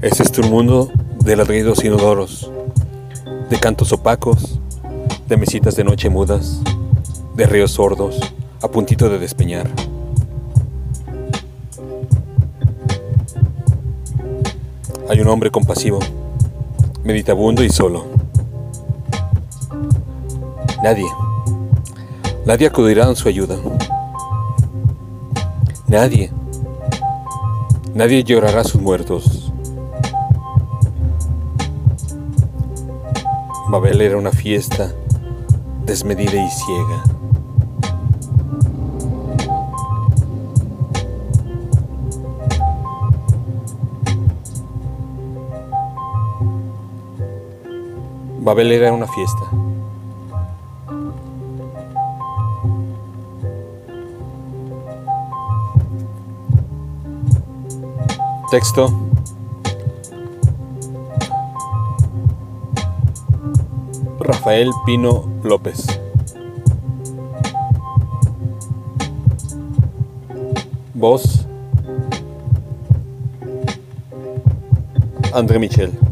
Este es tu mundo de ladridos inodoros, de cantos opacos, de mesitas de noche mudas, de ríos sordos a puntito de despeñar. Hay un hombre compasivo, meditabundo y solo. Nadie, nadie acudirá en su ayuda. Nadie, nadie llorará sus muertos. Babel era una fiesta desmedida y ciega. Babel era una fiesta. Texto. Rafael Pino López. Voz. André Michel.